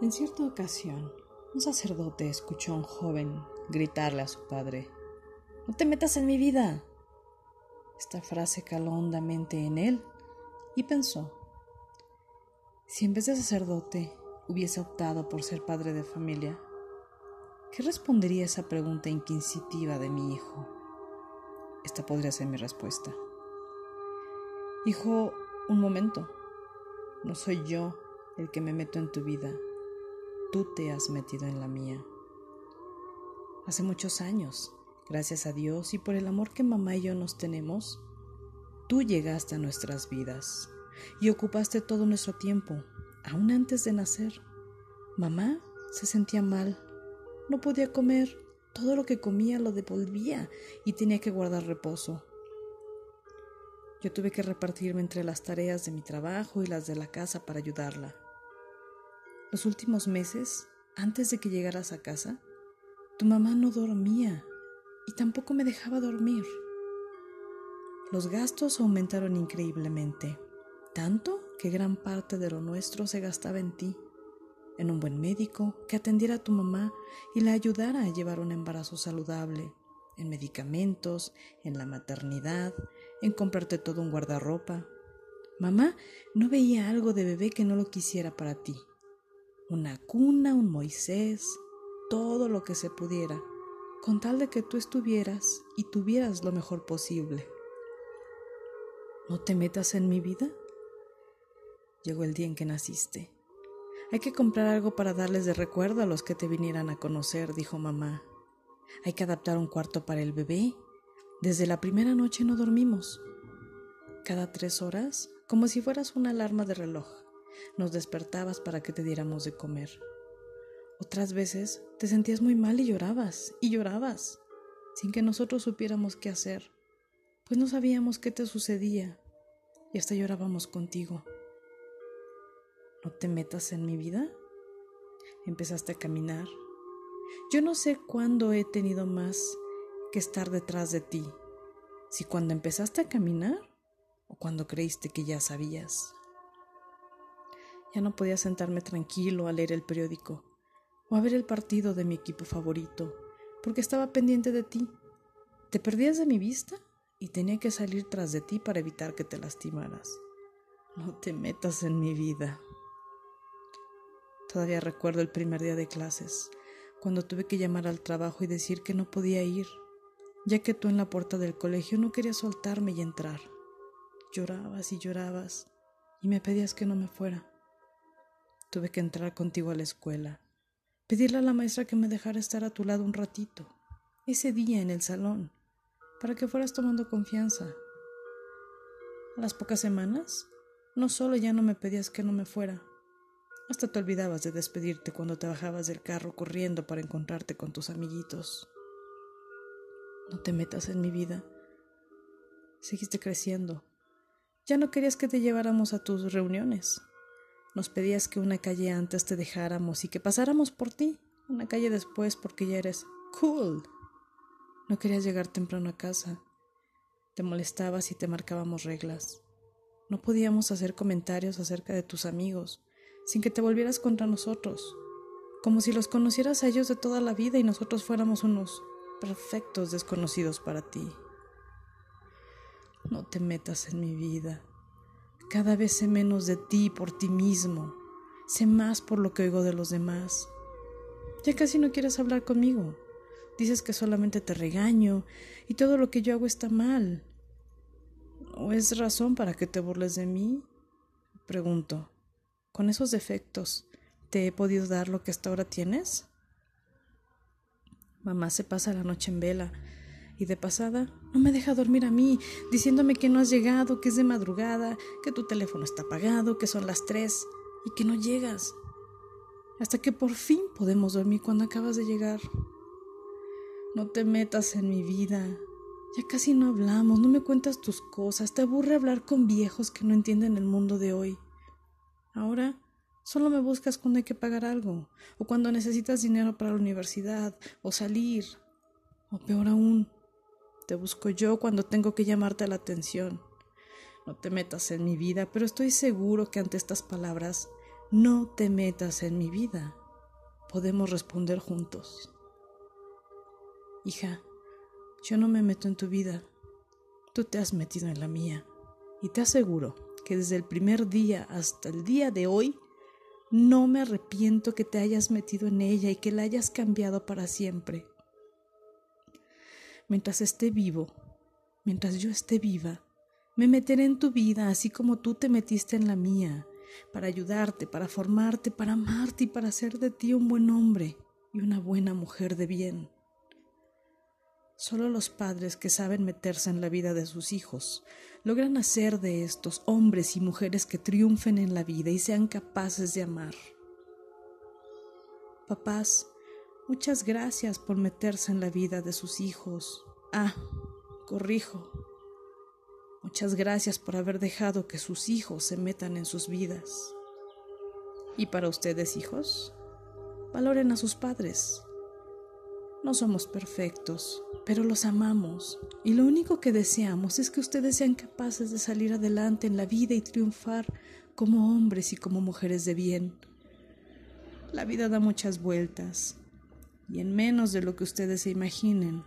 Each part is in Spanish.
En cierta ocasión, un sacerdote escuchó a un joven gritarle a su padre, No te metas en mi vida. Esta frase caló hondamente en él y pensó, si en vez de sacerdote hubiese optado por ser padre de familia, ¿qué respondería esa pregunta inquisitiva de mi hijo? Esta podría ser mi respuesta. Hijo, un momento. No soy yo el que me meto en tu vida. Tú te has metido en la mía. Hace muchos años, gracias a Dios y por el amor que mamá y yo nos tenemos, tú llegaste a nuestras vidas y ocupaste todo nuestro tiempo, aún antes de nacer. Mamá se sentía mal, no podía comer, todo lo que comía lo devolvía y tenía que guardar reposo. Yo tuve que repartirme entre las tareas de mi trabajo y las de la casa para ayudarla. Los últimos meses, antes de que llegaras a casa, tu mamá no dormía y tampoco me dejaba dormir. Los gastos aumentaron increíblemente, tanto que gran parte de lo nuestro se gastaba en ti, en un buen médico que atendiera a tu mamá y la ayudara a llevar un embarazo saludable, en medicamentos, en la maternidad, en comprarte todo un guardarropa. Mamá no veía algo de bebé que no lo quisiera para ti. Una cuna, un Moisés, todo lo que se pudiera, con tal de que tú estuvieras y tuvieras lo mejor posible. ¿No te metas en mi vida? Llegó el día en que naciste. Hay que comprar algo para darles de recuerdo a los que te vinieran a conocer, dijo mamá. Hay que adaptar un cuarto para el bebé desde la primera noche no dormimos. Cada tres horas, como si fueras una alarma de reloj, nos despertabas para que te diéramos de comer. Otras veces te sentías muy mal y llorabas, y llorabas, sin que nosotros supiéramos qué hacer, pues no sabíamos qué te sucedía, y hasta llorábamos contigo. ¿No te metas en mi vida? Empezaste a caminar. Yo no sé cuándo he tenido más que estar detrás de ti, si cuando empezaste a caminar o cuando creíste que ya sabías. Ya no podía sentarme tranquilo a leer el periódico o a ver el partido de mi equipo favorito, porque estaba pendiente de ti. Te perdías de mi vista y tenía que salir tras de ti para evitar que te lastimaras. No te metas en mi vida. Todavía recuerdo el primer día de clases, cuando tuve que llamar al trabajo y decir que no podía ir ya que tú en la puerta del colegio no querías soltarme y entrar. Llorabas y llorabas y me pedías que no me fuera. Tuve que entrar contigo a la escuela, pedirle a la maestra que me dejara estar a tu lado un ratito, ese día en el salón, para que fueras tomando confianza. A las pocas semanas, no solo ya no me pedías que no me fuera, hasta te olvidabas de despedirte cuando te bajabas del carro corriendo para encontrarte con tus amiguitos. No te metas en mi vida. Seguiste creciendo. Ya no querías que te lleváramos a tus reuniones. Nos pedías que una calle antes te dejáramos y que pasáramos por ti, una calle después porque ya eres cool. No querías llegar temprano a casa. Te molestabas y te marcábamos reglas. No podíamos hacer comentarios acerca de tus amigos sin que te volvieras contra nosotros, como si los conocieras a ellos de toda la vida y nosotros fuéramos unos perfectos desconocidos para ti. No te metas en mi vida. Cada vez sé menos de ti por ti mismo. Sé más por lo que oigo de los demás. Ya casi no quieres hablar conmigo. Dices que solamente te regaño y todo lo que yo hago está mal. ¿O es razón para que te burles de mí? Pregunto, ¿con esos defectos te he podido dar lo que hasta ahora tienes? Mamá se pasa la noche en vela y de pasada no me deja dormir a mí, diciéndome que no has llegado, que es de madrugada, que tu teléfono está apagado, que son las tres y que no llegas. Hasta que por fin podemos dormir cuando acabas de llegar. No te metas en mi vida. Ya casi no hablamos, no me cuentas tus cosas, te aburre hablar con viejos que no entienden el mundo de hoy. Ahora Solo me buscas cuando hay que pagar algo, o cuando necesitas dinero para la universidad, o salir, o peor aún, te busco yo cuando tengo que llamarte la atención. No te metas en mi vida, pero estoy seguro que ante estas palabras no te metas en mi vida. Podemos responder juntos. Hija, yo no me meto en tu vida, tú te has metido en la mía. Y te aseguro que desde el primer día hasta el día de hoy, no me arrepiento que te hayas metido en ella y que la hayas cambiado para siempre. Mientras esté vivo, mientras yo esté viva, me meteré en tu vida así como tú te metiste en la mía, para ayudarte, para formarte, para amarte y para hacer de ti un buen hombre y una buena mujer de bien. Solo los padres que saben meterse en la vida de sus hijos logran hacer de estos hombres y mujeres que triunfen en la vida y sean capaces de amar. Papás, muchas gracias por meterse en la vida de sus hijos. Ah, corrijo. Muchas gracias por haber dejado que sus hijos se metan en sus vidas. Y para ustedes, hijos, valoren a sus padres no somos perfectos, pero los amamos y lo único que deseamos es que ustedes sean capaces de salir adelante en la vida y triunfar como hombres y como mujeres de bien. La vida da muchas vueltas y en menos de lo que ustedes se imaginen,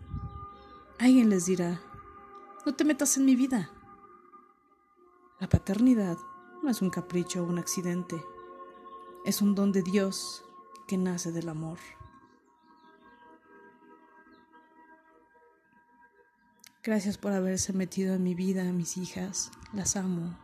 alguien les dirá, no te metas en mi vida. La paternidad no es un capricho o un accidente, es un don de Dios que nace del amor. Gracias por haberse metido en mi vida, mis hijas. Las amo.